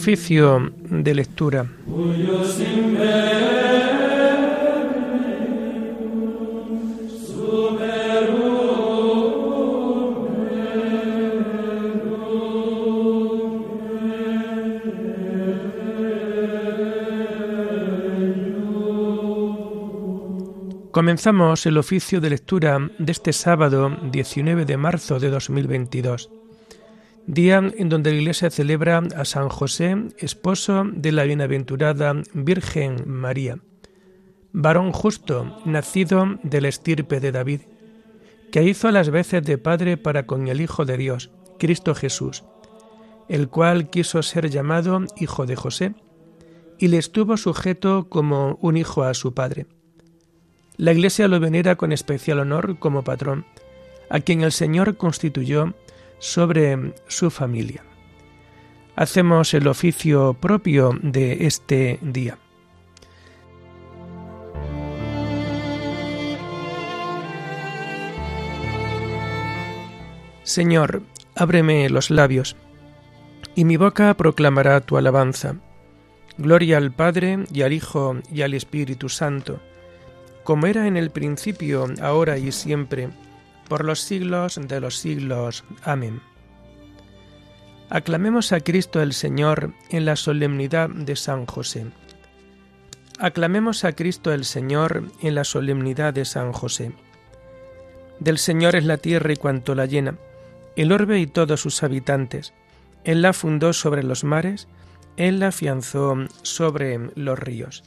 Oficio de lectura. Comenzamos el oficio de lectura de este sábado 19 de marzo de 2022, día en donde la Iglesia celebra a San José, esposo de la bienaventurada Virgen María, varón justo, nacido de la estirpe de David, que hizo las veces de padre para con el Hijo de Dios, Cristo Jesús, el cual quiso ser llamado Hijo de José, y le estuvo sujeto como un hijo a su padre. La Iglesia lo venera con especial honor como patrón, a quien el Señor constituyó sobre su familia. Hacemos el oficio propio de este día. Señor, ábreme los labios, y mi boca proclamará tu alabanza. Gloria al Padre y al Hijo y al Espíritu Santo como era en el principio, ahora y siempre, por los siglos de los siglos. Amén. Aclamemos a Cristo el Señor en la solemnidad de San José. Aclamemos a Cristo el Señor en la solemnidad de San José. Del Señor es la tierra y cuanto la llena, el orbe y todos sus habitantes. Él la fundó sobre los mares, Él la afianzó sobre los ríos.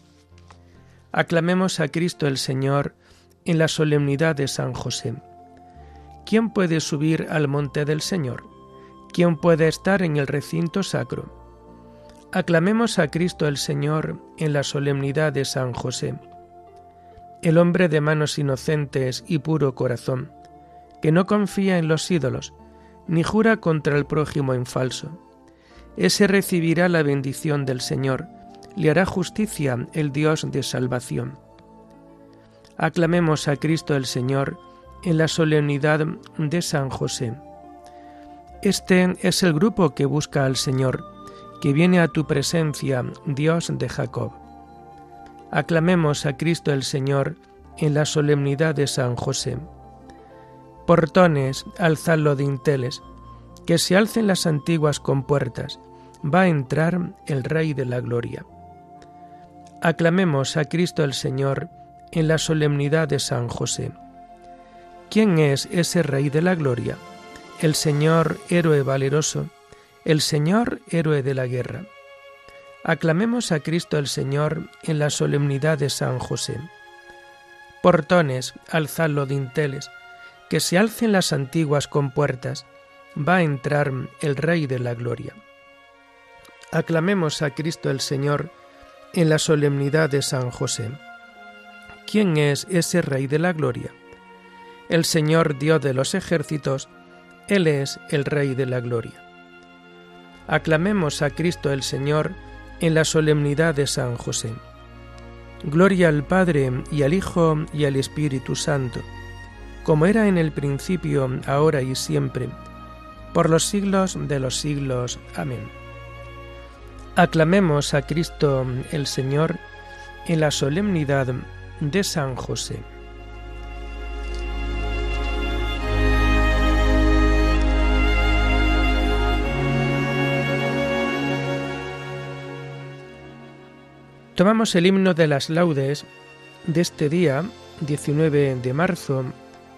Aclamemos a Cristo el Señor en la solemnidad de San José. ¿Quién puede subir al monte del Señor? ¿Quién puede estar en el recinto sacro? Aclamemos a Cristo el Señor en la solemnidad de San José. El hombre de manos inocentes y puro corazón, que no confía en los ídolos, ni jura contra el prójimo en falso. Ese recibirá la bendición del Señor, le hará justicia el Dios de salvación. Aclamemos a Cristo el Señor en la solemnidad de San José. Este es el grupo que busca al Señor, que viene a tu presencia, Dios de Jacob. Aclamemos a Cristo el Señor en la solemnidad de San José. Portones, alzadlo de inteles, que se alcen las antiguas compuertas, va a entrar el Rey de la Gloria. Aclamemos a Cristo el Señor en la solemnidad de San José. ¿Quién es ese Rey de la Gloria? El Señor héroe valeroso, el Señor héroe de la guerra. Aclamemos a Cristo el Señor en la solemnidad de San José. Portones, alzadlo dinteles, que se alcen las antiguas compuertas, va a entrar el Rey de la Gloria. Aclamemos a Cristo el Señor en la solemnidad de San José. ¿Quién es ese Rey de la Gloria? El Señor Dios de los ejércitos, Él es el Rey de la Gloria. Aclamemos a Cristo el Señor en la solemnidad de San José. Gloria al Padre y al Hijo y al Espíritu Santo, como era en el principio, ahora y siempre, por los siglos de los siglos. Amén. Aclamemos a Cristo el Señor en la solemnidad de San José. Tomamos el himno de las laudes de este día, 19 de marzo,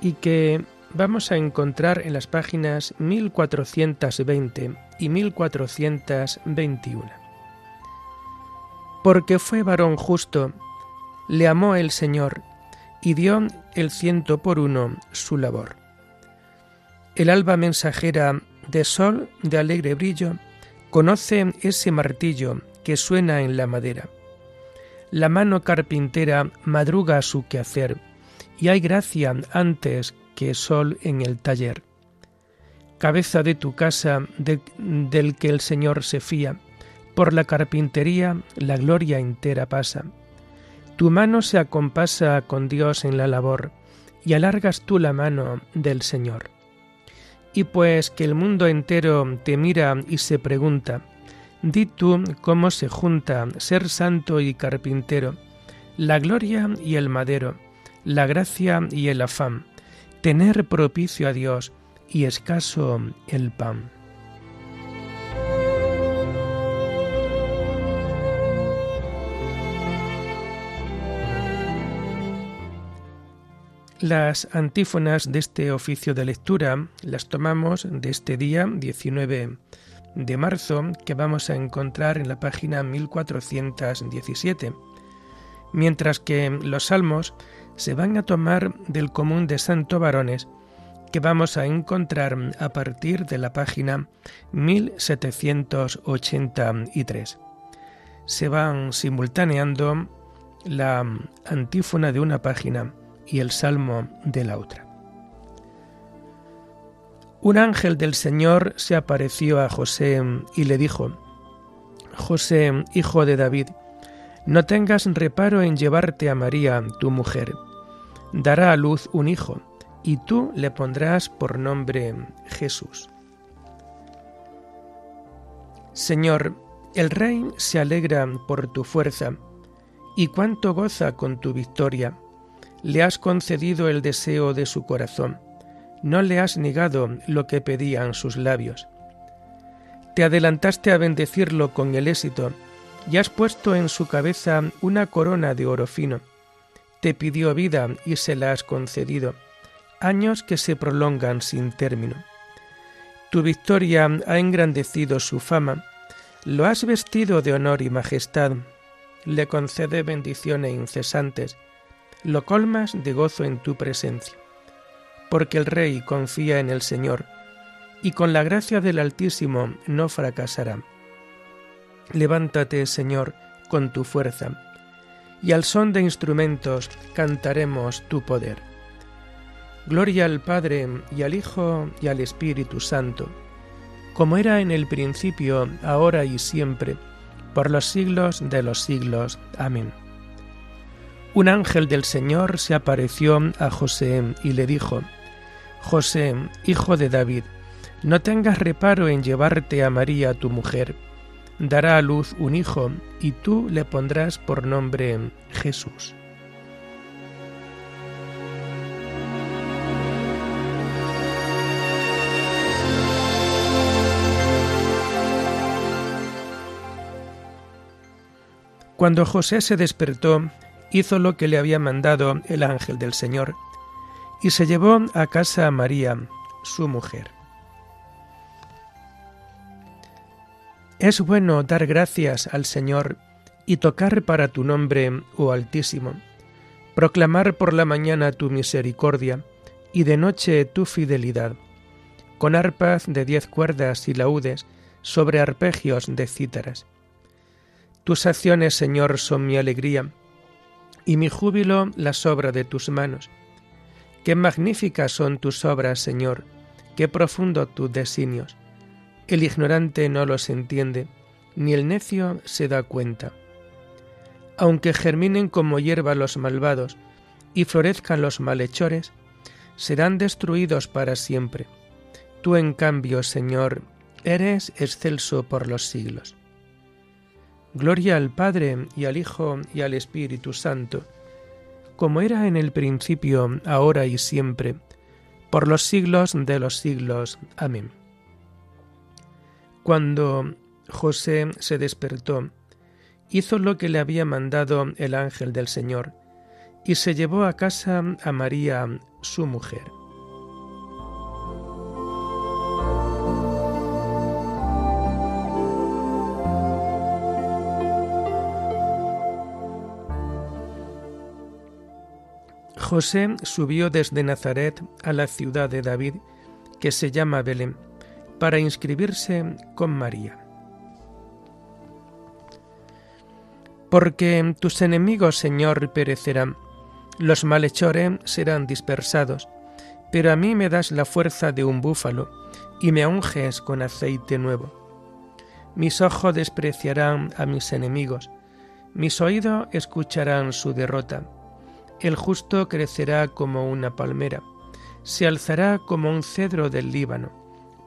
y que vamos a encontrar en las páginas 1420 y 1421 porque fue varón justo, le amó el Señor y dio el ciento por uno su labor. El alba mensajera de sol de alegre brillo conoce ese martillo que suena en la madera. La mano carpintera madruga su quehacer y hay gracia antes que sol en el taller. Cabeza de tu casa del que el Señor se fía, por la carpintería la gloria entera pasa. Tu mano se acompasa con Dios en la labor, y alargas tú la mano del Señor. Y pues que el mundo entero te mira y se pregunta, Di tú cómo se junta ser santo y carpintero, la gloria y el madero, la gracia y el afán, tener propicio a Dios y escaso el pan. Las antífonas de este oficio de lectura las tomamos de este día 19 de marzo que vamos a encontrar en la página 1417, mientras que los salmos se van a tomar del común de Santo Varones que vamos a encontrar a partir de la página 1783. Se van simultaneando la antífona de una página y el salmo de la otra. Un ángel del Señor se apareció a José y le dijo, José, hijo de David, no tengas reparo en llevarte a María, tu mujer. Dará a luz un hijo, y tú le pondrás por nombre Jesús. Señor, el Rey se alegra por tu fuerza, y cuánto goza con tu victoria. Le has concedido el deseo de su corazón no le has negado lo que pedían sus labios. Te adelantaste a bendecirlo con el éxito y has puesto en su cabeza una corona de oro fino. Te pidió vida y se la has concedido, años que se prolongan sin término. Tu victoria ha engrandecido su fama, lo has vestido de honor y majestad, le concede bendiciones incesantes, lo colmas de gozo en tu presencia porque el Rey confía en el Señor, y con la gracia del Altísimo no fracasará. Levántate, Señor, con tu fuerza, y al son de instrumentos cantaremos tu poder. Gloria al Padre y al Hijo y al Espíritu Santo, como era en el principio, ahora y siempre, por los siglos de los siglos. Amén. Un ángel del Señor se apareció a José y le dijo, José, hijo de David, no tengas reparo en llevarte a María tu mujer. Dará a luz un hijo, y tú le pondrás por nombre Jesús. Cuando José se despertó, hizo lo que le había mandado el ángel del Señor, y se llevó a casa a María, su mujer. Es bueno dar gracias al Señor y tocar para tu nombre, oh Altísimo, proclamar por la mañana tu misericordia y de noche tu fidelidad, con arpas de diez cuerdas y laudes sobre arpegios de cítaras. Tus acciones, Señor, son mi alegría, y mi júbilo la sobra de tus manos. Qué magníficas son tus obras, Señor, qué profundo tus designios. El ignorante no los entiende, ni el necio se da cuenta. Aunque germinen como hierba los malvados y florezcan los malhechores, serán destruidos para siempre. Tú, en cambio, Señor, eres excelso por los siglos. Gloria al Padre y al Hijo y al Espíritu Santo como era en el principio, ahora y siempre, por los siglos de los siglos. Amén. Cuando José se despertó, hizo lo que le había mandado el ángel del Señor, y se llevó a casa a María, su mujer. José subió desde Nazaret a la ciudad de David, que se llama Belén, para inscribirse con María. Porque tus enemigos, Señor, perecerán, los malhechores serán dispersados, pero a mí me das la fuerza de un búfalo y me unges con aceite nuevo. Mis ojos despreciarán a mis enemigos, mis oídos escucharán su derrota el justo crecerá como una palmera, se alzará como un cedro del Líbano,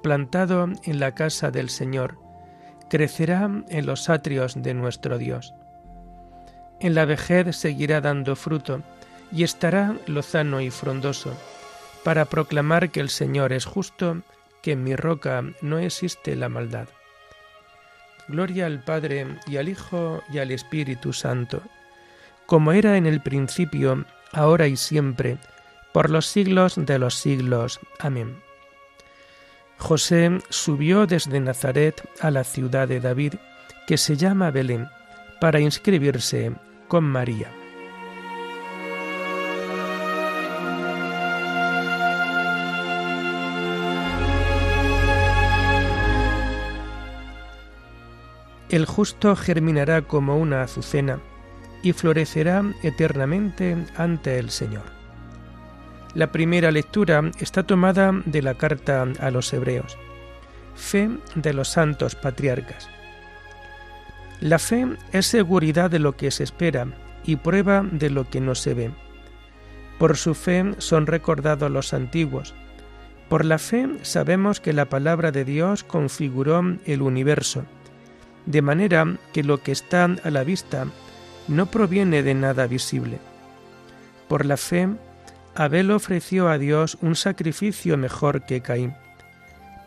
plantado en la casa del Señor, crecerá en los atrios de nuestro Dios. En la vejez seguirá dando fruto y estará lozano y frondoso, para proclamar que el Señor es justo, que en mi roca no existe la maldad. Gloria al Padre y al Hijo y al Espíritu Santo, como era en el principio, ahora y siempre, por los siglos de los siglos. Amén. José subió desde Nazaret a la ciudad de David, que se llama Belén, para inscribirse con María. El justo germinará como una azucena y florecerá eternamente ante el Señor. La primera lectura está tomada de la carta a los hebreos. Fe de los santos patriarcas. La fe es seguridad de lo que se espera y prueba de lo que no se ve. Por su fe son recordados los antiguos. Por la fe sabemos que la palabra de Dios configuró el universo, de manera que lo que está a la vista no proviene de nada visible. Por la fe, Abel ofreció a Dios un sacrificio mejor que Caín.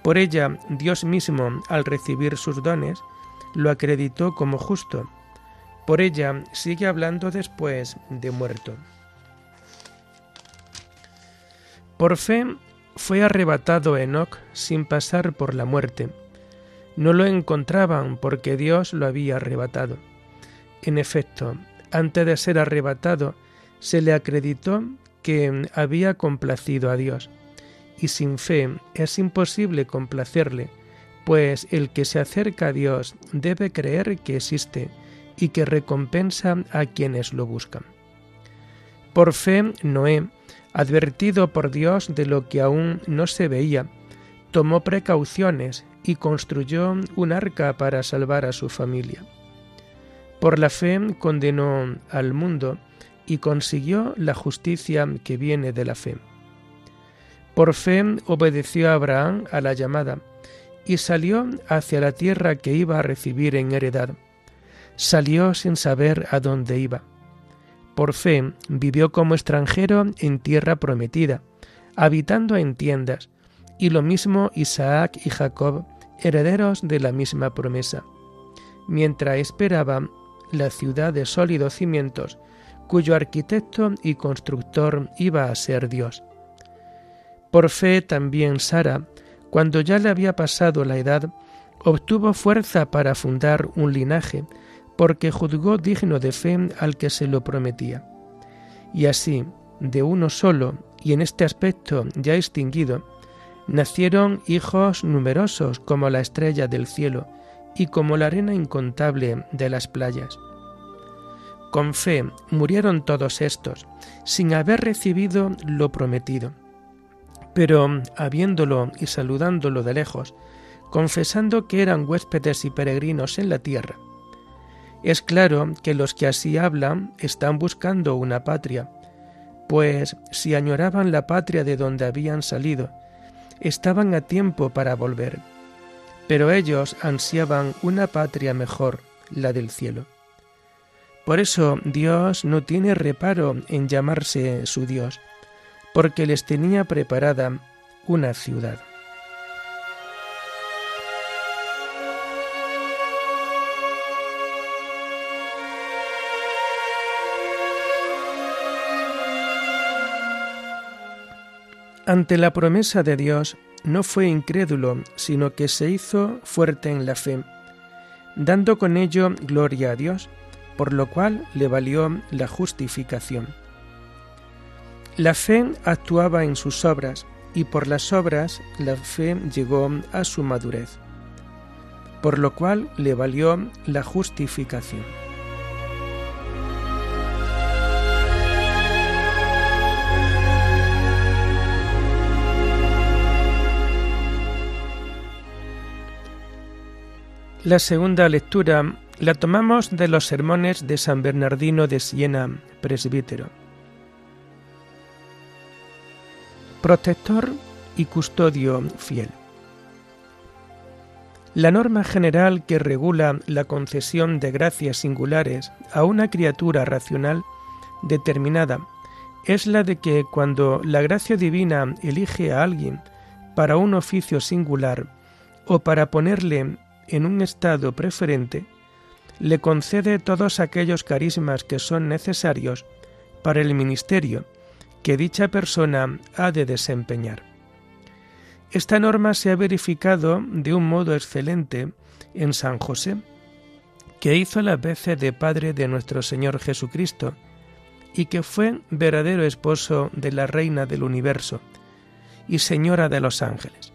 Por ella, Dios mismo, al recibir sus dones, lo acreditó como justo. Por ella sigue hablando después de muerto. Por fe fue arrebatado Enoc sin pasar por la muerte. No lo encontraban porque Dios lo había arrebatado. En efecto, antes de ser arrebatado, se le acreditó que había complacido a Dios. Y sin fe es imposible complacerle, pues el que se acerca a Dios debe creer que existe y que recompensa a quienes lo buscan. Por fe, Noé, advertido por Dios de lo que aún no se veía, tomó precauciones y construyó un arca para salvar a su familia. Por la fe condenó al mundo y consiguió la justicia que viene de la fe. Por fe obedeció a Abraham a la llamada y salió hacia la tierra que iba a recibir en heredad. Salió sin saber a dónde iba. Por fe vivió como extranjero en tierra prometida, habitando en tiendas, y lo mismo Isaac y Jacob, herederos de la misma promesa, mientras esperaba la ciudad de sólidos cimientos, cuyo arquitecto y constructor iba a ser Dios. Por fe también Sara, cuando ya le había pasado la edad, obtuvo fuerza para fundar un linaje, porque juzgó digno de fe al que se lo prometía. Y así, de uno solo, y en este aspecto ya extinguido, nacieron hijos numerosos como la estrella del cielo, y como la arena incontable de las playas. Con fe murieron todos estos, sin haber recibido lo prometido, pero habiéndolo y saludándolo de lejos, confesando que eran huéspedes y peregrinos en la tierra. Es claro que los que así hablan están buscando una patria, pues si añoraban la patria de donde habían salido, estaban a tiempo para volver pero ellos ansiaban una patria mejor, la del cielo. Por eso Dios no tiene reparo en llamarse su Dios, porque les tenía preparada una ciudad. Ante la promesa de Dios, no fue incrédulo, sino que se hizo fuerte en la fe, dando con ello gloria a Dios, por lo cual le valió la justificación. La fe actuaba en sus obras, y por las obras la fe llegó a su madurez, por lo cual le valió la justificación. La segunda lectura la tomamos de los sermones de San Bernardino de Siena, presbítero. Protector y custodio fiel. La norma general que regula la concesión de gracias singulares a una criatura racional determinada es la de que cuando la gracia divina elige a alguien para un oficio singular o para ponerle en un estado preferente, le concede todos aquellos carismas que son necesarios para el ministerio que dicha persona ha de desempeñar. Esta norma se ha verificado de un modo excelente en San José, que hizo la veces de padre de nuestro Señor Jesucristo y que fue verdadero esposo de la Reina del Universo y Señora de los ángeles.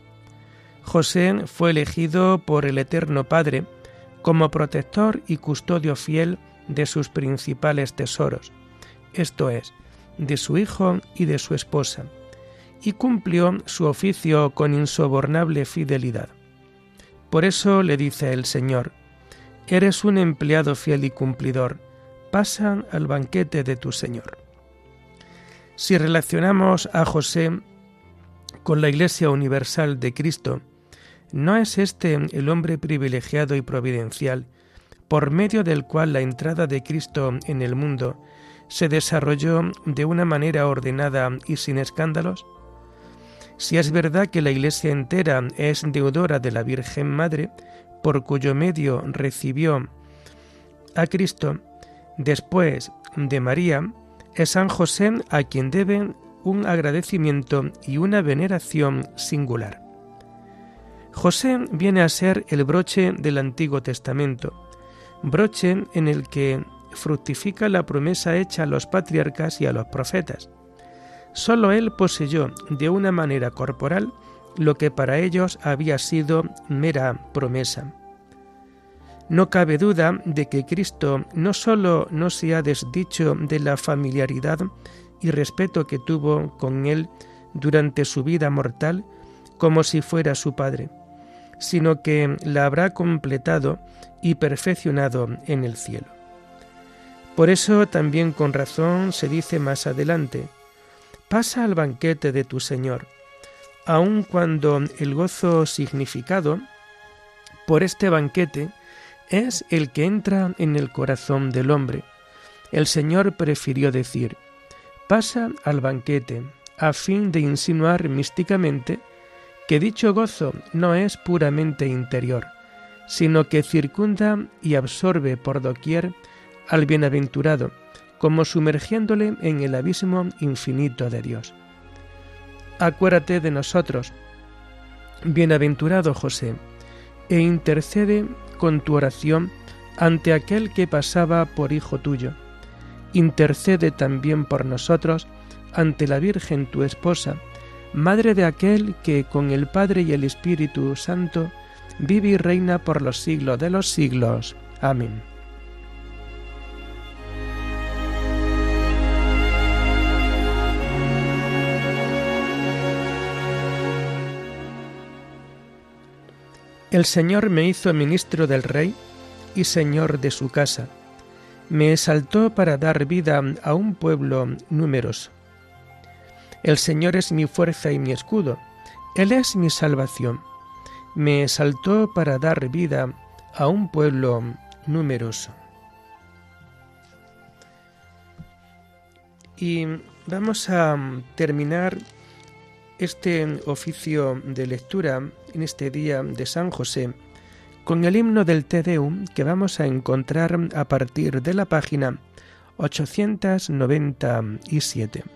José fue elegido por el Eterno Padre como protector y custodio fiel de sus principales tesoros, esto es, de su hijo y de su esposa, y cumplió su oficio con insobornable fidelidad. Por eso le dice el Señor, Eres un empleado fiel y cumplidor, pasa al banquete de tu Señor. Si relacionamos a José con la Iglesia Universal de Cristo, ¿no es este el hombre privilegiado y providencial por medio del cual la entrada de Cristo en el mundo se desarrolló de una manera ordenada y sin escándalos? Si es verdad que la Iglesia entera es deudora de la Virgen Madre, por cuyo medio recibió a Cristo, después de María, es San José a quien deben un agradecimiento y una veneración singular. José viene a ser el broche del Antiguo Testamento, broche en el que fructifica la promesa hecha a los patriarcas y a los profetas. Solo él poseyó de una manera corporal lo que para ellos había sido mera promesa. No cabe duda de que Cristo no sólo no se ha desdicho de la familiaridad y respeto que tuvo con él durante su vida mortal, como si fuera su Padre, sino que la habrá completado y perfeccionado en el cielo. Por eso también con razón se dice más adelante, pasa al banquete de tu Señor, aun cuando el gozo significado por este banquete es el que entra en el corazón del hombre. El Señor prefirió decir, pasa al banquete, a fin de insinuar místicamente que dicho gozo no es puramente interior, sino que circunda y absorbe por doquier al bienaventurado, como sumergiéndole en el abismo infinito de Dios. Acuérdate de nosotros, bienaventurado José, e intercede con tu oración ante aquel que pasaba por hijo tuyo. Intercede también por nosotros ante la Virgen tu esposa, madre de aquel que con el Padre y el Espíritu Santo vive y reina por los siglos de los siglos. Amén. El Señor me hizo ministro del Rey y Señor de su casa. Me exaltó para dar vida a un pueblo numeroso. El Señor es mi fuerza y mi escudo. Él es mi salvación. Me exaltó para dar vida a un pueblo numeroso. Y vamos a terminar este oficio de lectura en este día de San José con el himno del Te Deum que vamos a encontrar a partir de la página 897.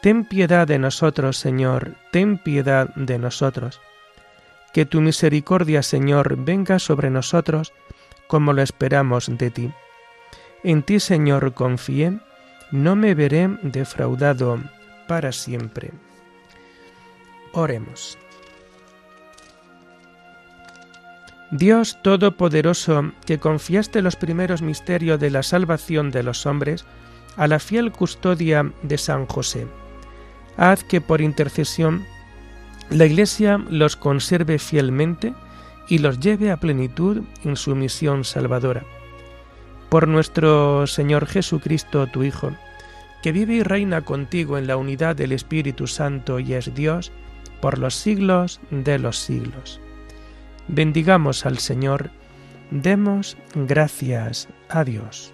Ten piedad de nosotros, Señor, ten piedad de nosotros. Que tu misericordia, Señor, venga sobre nosotros como lo esperamos de ti. En ti, Señor, confié, no me veré defraudado para siempre. Oremos. Dios Todopoderoso, que confiaste los primeros misterios de la salvación de los hombres a la fiel custodia de San José, haz que por intercesión la Iglesia los conserve fielmente y los lleve a plenitud en su misión salvadora. Por nuestro Señor Jesucristo, tu Hijo, que vive y reina contigo en la unidad del Espíritu Santo y es Dios, por los siglos de los siglos. Bendigamos al Señor, demos gracias a Dios.